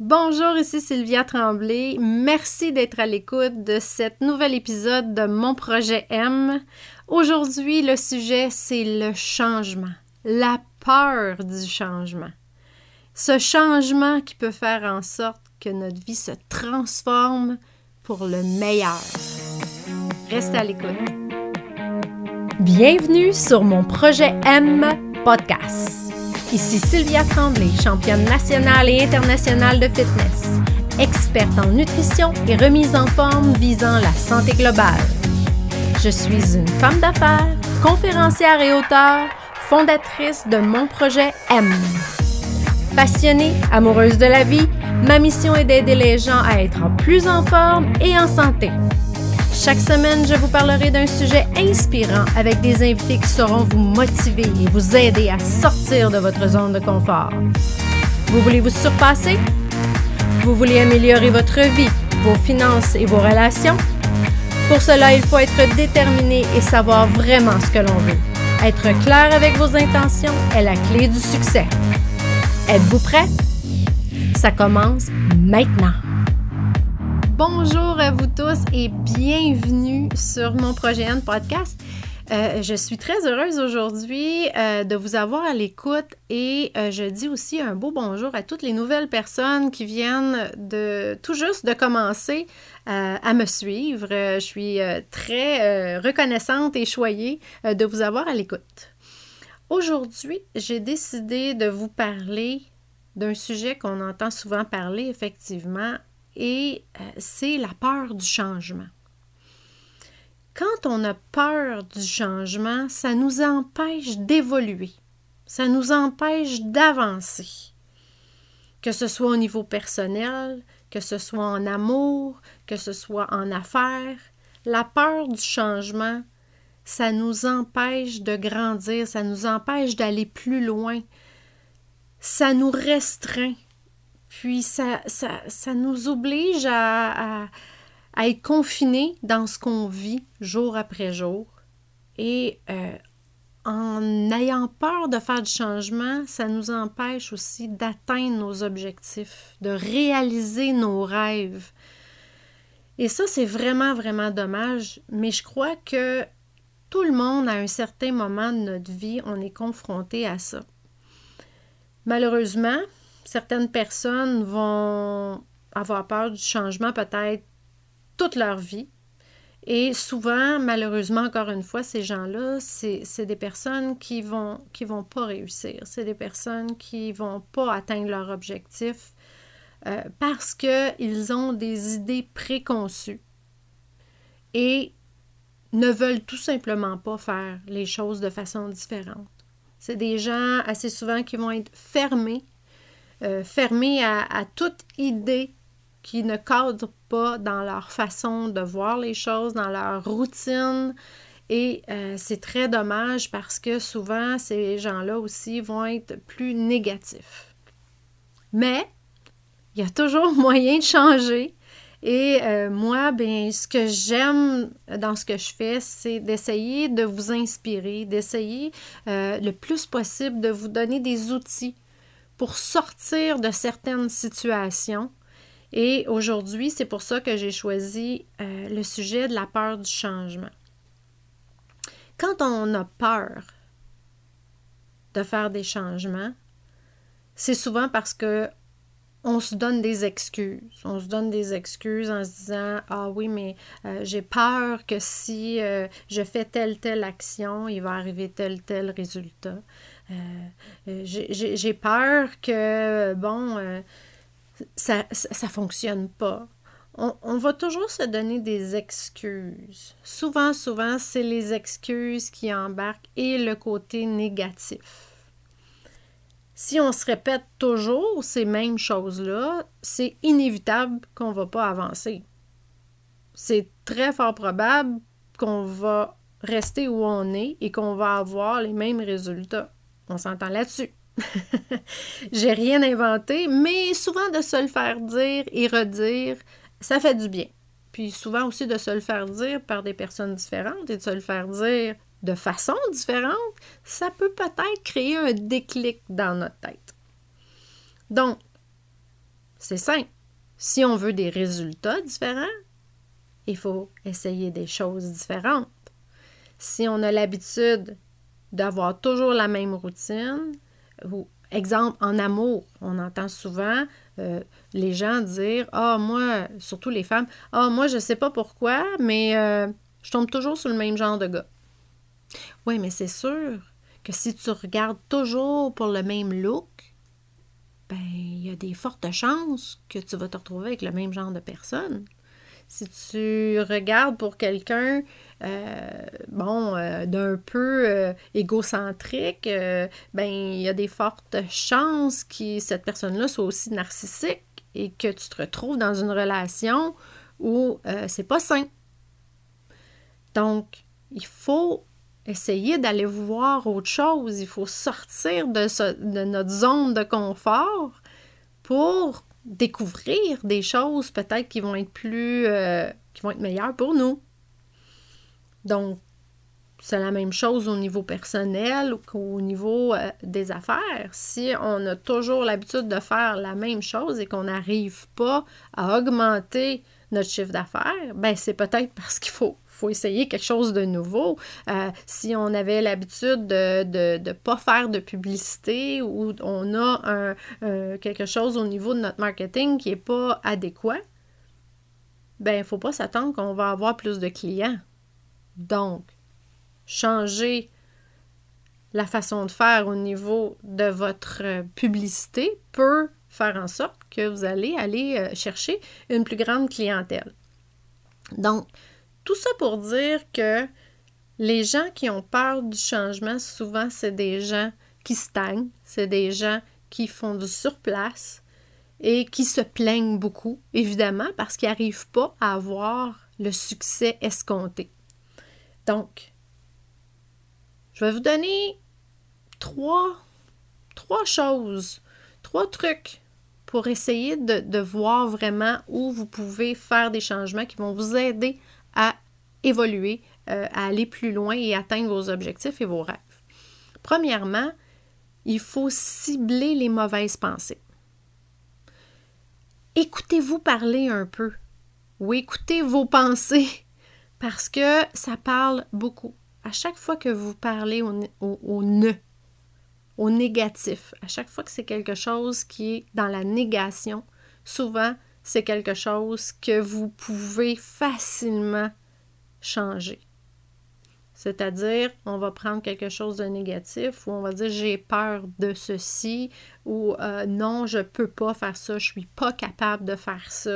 Bonjour, ici Sylvia Tremblay. Merci d'être à l'écoute de cet nouvel épisode de mon projet M. Aujourd'hui, le sujet, c'est le changement, la peur du changement. Ce changement qui peut faire en sorte que notre vie se transforme pour le meilleur. Restez à l'écoute. Bienvenue sur mon projet M podcast. Ici Sylvia Tremblay, championne nationale et internationale de fitness, experte en nutrition et remise en forme visant la santé globale. Je suis une femme d'affaires, conférencière et auteure, fondatrice de mon projet M. Passionnée, amoureuse de la vie, ma mission est d'aider les gens à être plus en forme et en santé. Chaque semaine, je vous parlerai d'un sujet inspirant avec des invités qui sauront vous motiver et vous aider à sortir de votre zone de confort. Vous voulez vous surpasser? Vous voulez améliorer votre vie, vos finances et vos relations? Pour cela, il faut être déterminé et savoir vraiment ce que l'on veut. Être clair avec vos intentions est la clé du succès. Êtes-vous prêt? Ça commence maintenant. Bonjour à vous tous et bienvenue sur mon projet N podcast. Euh, je suis très heureuse aujourd'hui euh, de vous avoir à l'écoute et euh, je dis aussi un beau bonjour à toutes les nouvelles personnes qui viennent de tout juste de commencer à me suivre. je suis très reconnaissante et choyée de vous avoir à l'écoute. Aujourd'hui, j'ai décidé de vous parler d'un sujet qu'on entend souvent parler effectivement et euh, c'est la peur du changement. Quand on a peur du changement, ça nous empêche d'évoluer, ça nous empêche d'avancer, que ce soit au niveau personnel, que ce soit en amour, que ce soit en affaires. La peur du changement, ça nous empêche de grandir, ça nous empêche d'aller plus loin, ça nous restreint puis ça, ça, nous oblige à, être confinés dans ce qu'on vit jour après jour. Et euh, en ayant peur de faire du changement, ça nous empêche aussi d'atteindre nos objectifs, de réaliser nos rêves. Et ça, c'est vraiment, vraiment dommage, mais je crois que tout le monde, à un certain moment de notre vie, on est confronté à ça. Malheureusement, certaines personnes vont avoir peur du changement peut-être toute leur vie. Et souvent, malheureusement, encore une fois, ces gens-là, c'est des personnes qui vont, qui vont pas réussir. C'est des personnes qui vont pas atteindre leur objectif euh, parce qu'ils ont des idées préconçues et ne veulent tout simplement pas faire les choses de façon différente. C'est des gens assez souvent qui vont être fermés euh, fermés à, toute idée qui ne cadre pas dans leur façon de voir les choses, dans leur routine. Et euh, c'est très dommage parce que souvent, ces gens-là aussi vont être plus négatifs. Mais il y a toujours moyen de changer. Et euh, moi, bien, ce que j'aime dans ce que je fais, c'est d'essayer de vous inspirer, d'essayer le plus possible de vous donner des outils pour sortir de certaines situations. Et aujourd'hui, c'est pour ça que j'ai choisi euh, le sujet de la peur du changement. Quand on a peur de faire des changements, c'est souvent parce que on se donne des excuses. On se donne des excuses en se disant Ah oui, mais euh, j'ai peur que si euh, je fais telle, telle action, il va arriver tel, tel résultat. Euh, j'ai peur que, bon, ça ne fonctionne pas. On, on, va toujours se donner des excuses. Souvent, souvent, c'est les excuses qui embarquent et le côté négatif si on se répète toujours ces mêmes choses-là, c'est inévitable qu'on ne va pas avancer. C'est très fort probable qu'on va rester où on est et qu'on va avoir les mêmes résultats. On s'entend là-dessus. J'ai rien inventé, mais souvent de se le faire dire et redire, ça fait du bien. Puis souvent aussi de se le faire dire par des personnes différentes et de se le faire dire de façon différente, ça peut peut-être créer un déclic dans notre tête. Donc, C'est simple. Si on veut des résultats différents, il faut essayer des choses différentes. Si on a l'habitude d'avoir toujours la même routine, ou exemple en amour, on entend souvent euh, les gens dire Ah, moi, surtout les femmes, Ah, moi, je sais pas pourquoi, mais euh, je tombe toujours sur le même genre de gars. Oui, mais c'est sûr que si tu regardes toujours pour le même look, ben, il y a des fortes chances que tu vas te retrouver avec le même genre de personne. Si tu regardes pour quelqu'un, euh, bon, euh, d'un peu euh, égocentrique, ben, il y a des fortes chances que cette personne-là soit aussi narcissique et que tu te retrouves dans une relation où c'est pas sain. Donc, il faut essayer d'aller voir autre chose. Il faut sortir de, de notre zone de confort pour découvrir des choses peut-être qui vont être plus euh, qui vont être meilleures pour nous. Donc, c'est la même chose au niveau personnel qu'au niveau euh, des affaires. Si on a toujours l'habitude de faire la même chose et qu'on n'arrive pas à augmenter notre chiffre d'affaires, ben c'est peut-être parce qu'il faut faut essayer quelque chose de nouveau. Euh, si on avait l'habitude de ne pas faire de publicité ou on a un, quelque chose au niveau de notre marketing qui n'est pas adéquat, ben il ne faut pas s'attendre qu'on va avoir plus de clients. Donc, changer la façon de faire au niveau de votre publicité peut faire en sorte que vous allez aller euh, chercher une plus grande clientèle. Donc, tout ça pour dire que les gens qui ont peur du changement, souvent, c'est des gens qui stagnent, c'est des gens qui font du surplace et qui se plaignent beaucoup, évidemment, parce qu'ils n'arrivent pas à avoir le succès escompté. Donc, je vais vous donner trois, trois choses, trois trucs pour essayer de, voir vraiment où vous pouvez faire des changements qui vont vous aider à évoluer, euh, à aller plus loin et atteindre vos objectifs et vos rêves. Premièrement, il faut cibler les mauvaises pensées. Écoutez-vous parler un peu ou écoutez vos pensées parce que ça parle beaucoup. À chaque fois que vous parlez au, au ne, au négatif, à chaque fois que c'est quelque chose qui est dans la négation, souvent c'est quelque chose que vous pouvez facilement changer. C'est-à-dire, on va prendre quelque chose de négatif ou on va dire j'ai peur de ceci ou euh, non, je peux pas faire ça, je suis pas capable de faire ça,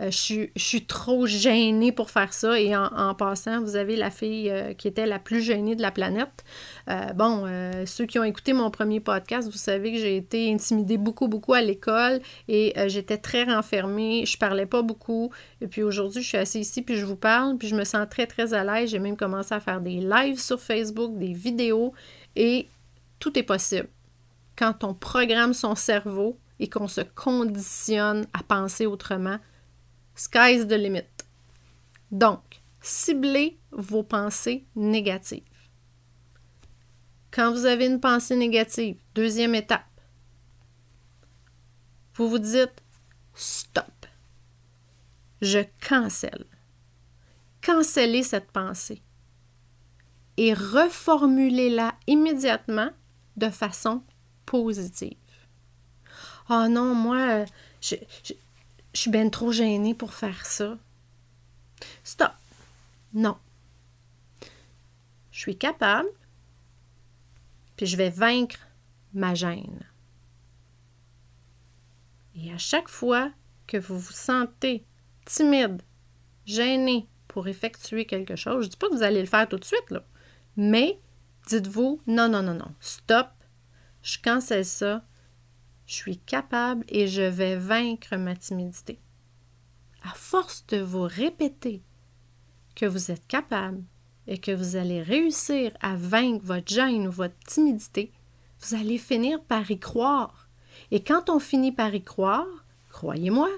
euh, je, suis, trop gênée pour faire ça. Et en, passant, vous avez la fille euh, qui était la plus gênée de la planète. bon, ceux qui ont écouté mon premier podcast, vous savez que j'ai été intimidée beaucoup, beaucoup à l'école et j'étais très renfermée, je parlais pas beaucoup. Et puis aujourd'hui, je suis assise ici, puis je vous parle, puis je me sens très, très à l'aise. J'ai même commencé à faire des lives sur Facebook, des vidéos et tout est possible quand on programme son cerveau et qu'on se conditionne à penser autrement, sky's the limit. Donc, ciblez vos pensées négatives. Quand vous avez une pensée négative, deuxième étape, vous vous dites stop. Je cancelle. Cancellez cette pensée et reformulez-la immédiatement de façon positive. Ah oh non, moi, je, je, suis bien trop gênée pour faire ça. Stop. Non. Je suis capable, puis je vais vaincre ma gêne. Et à chaque fois que vous vous sentez timide, gêné pour effectuer quelque chose, je ne dis pas que vous allez le faire tout de suite, là, mais dites-vous non, non, non, non, stop, je cancelle ça, je suis capable et je vais vaincre ma timidité. À force de vous répéter que vous êtes capable et que vous allez réussir à vaincre votre gêne ou votre timidité, vous allez finir par y croire. Et quand on finit par y croire, croyez-moi,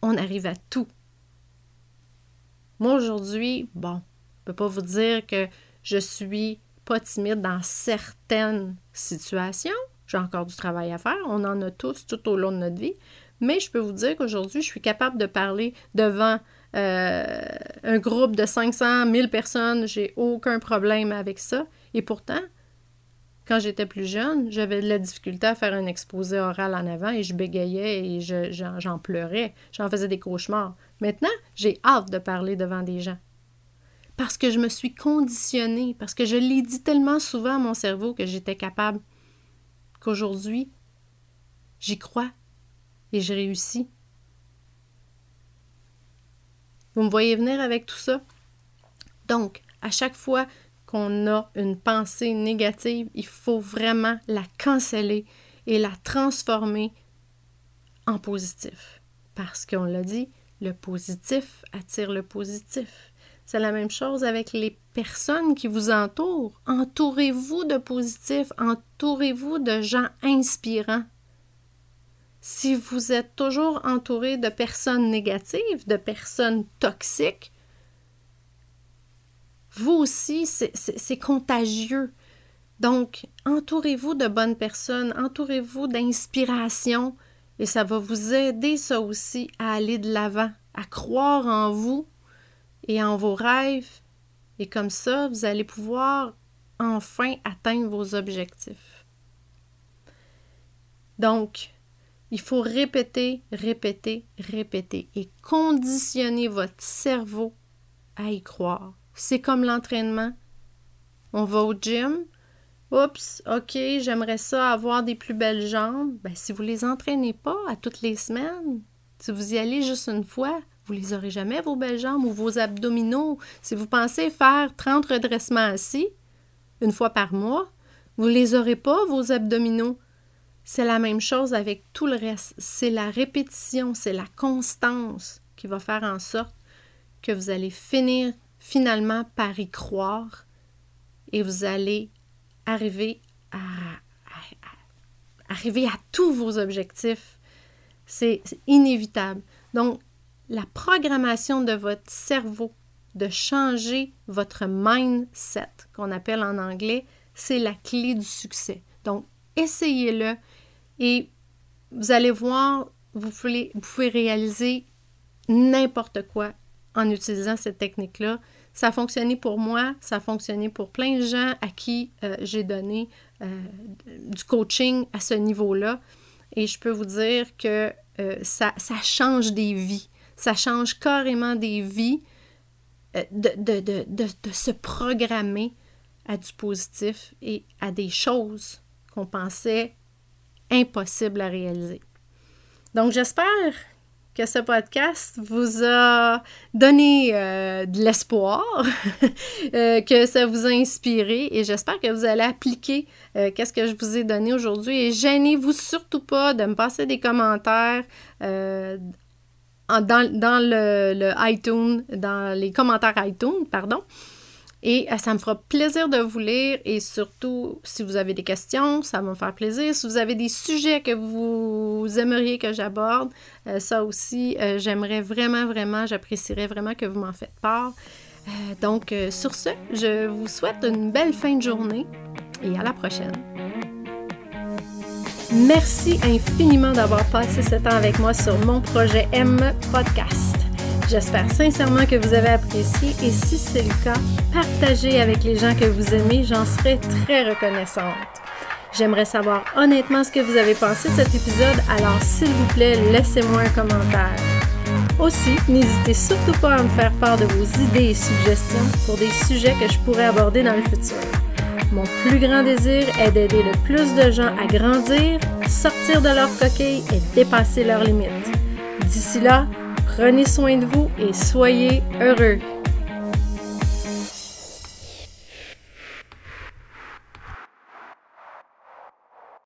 on arrive à tout. Moi aujourd'hui, bon, je ne peux pas vous dire que je suis pas timide dans certaines situations. J'ai encore du travail à faire. On en a tous tout au long de notre vie. Mais je peux vous dire qu'aujourd'hui, je suis capable de parler devant euh, un groupe de 500, 1000 personnes. J'ai aucun problème avec ça. Et pourtant, quand j'étais plus jeune, j'avais de la difficulté à faire un exposé oral en avant et je bégayais et j'en pleurais. J'en faisais des cauchemars. Maintenant, j'ai hâte de parler devant des gens. Parce que je me suis conditionnée, parce que je l'ai dit tellement souvent à mon cerveau que j'étais capable, qu'aujourd'hui, j'y crois et je réussis. Vous me voyez venir avec tout ça? Donc, à chaque fois qu'on a une pensée négative, il faut vraiment la canceller et la transformer en positif. Parce qu'on l'a dit, le positif attire le positif. C'est la même chose avec les personnes qui vous entourent. Entourez-vous de positifs, entourez-vous de gens inspirants. Si vous êtes toujours entouré de personnes négatives, de personnes toxiques, vous aussi, c'est contagieux. Donc, entourez-vous de bonnes personnes, entourez-vous d'inspiration et ça va vous aider, ça aussi, à aller de l'avant, à croire en vous et en vos rêves. Et comme ça, vous allez pouvoir enfin atteindre vos objectifs. Donc, il faut répéter, répéter, répéter et conditionner votre cerveau à y croire. C'est comme l'entraînement. On va au gym. Oups, OK, j'aimerais ça avoir des plus belles jambes. Ben, si vous ne les entraînez pas à toutes les semaines, si vous y allez juste une fois, vous les aurez jamais, vos belles jambes ou vos abdominaux. Si vous pensez faire 30 redressements assis une fois par mois, vous les aurez pas, vos abdominaux. C'est la même chose avec tout le reste. C'est la répétition, c'est la constance qui va faire en sorte que vous allez finir finalement par y croire et vous allez arriver à, arriver à tous vos objectifs. C'est inévitable. Donc, la programmation de votre cerveau, de changer votre mindset, qu'on appelle en anglais, c'est la clé du succès. Donc, essayez-le et vous allez voir, vous pouvez, réaliser n'importe quoi en utilisant cette technique-là. Ça a fonctionné pour moi, ça a fonctionné pour plein de gens à qui euh, j'ai donné euh, du coaching à ce niveau-là. Et je peux vous dire que euh, ça, change des vies. Ça change carrément des vies de, de, de, de, se programmer à du positif et à des choses qu'on pensait impossibles à réaliser. Donc j'espère que ce podcast vous a donné euh, de l'espoir, euh, que ça vous a inspiré et j'espère que vous allez appliquer euh, qu'est-ce que je vous ai donné aujourd'hui et gênez-vous surtout pas de me passer des commentaires dans, le iTunes, dans les commentaires iTunes, pardon. Et euh, ça me fera plaisir de vous lire et surtout, si vous avez des questions, ça va me faire plaisir. Si vous avez des sujets que vous aimeriez que j'aborde, euh, ça aussi, euh, j'aimerais vraiment, vraiment, j'apprécierais vraiment que vous m'en faites part. donc, sur ce, je vous souhaite une belle fin de journée et à la prochaine. Merci infiniment d'avoir passé ce temps avec moi sur mon projet M Podcast. J'espère sincèrement que vous avez apprécié et si c'est le cas, partagez avec les gens que vous aimez, j'en serai très reconnaissante. J'aimerais savoir honnêtement ce que vous avez pensé de cet épisode, alors s'il vous plaît, laissez-moi un commentaire. Aussi, n'hésitez surtout pas à me faire part de vos idées et suggestions pour des sujets que je pourrais aborder dans le futur. Mon plus grand désir est d'aider le plus de gens à grandir, sortir de leur coquille et dépasser leurs limites. D'ici là, Prenez soin de vous et soyez heureux.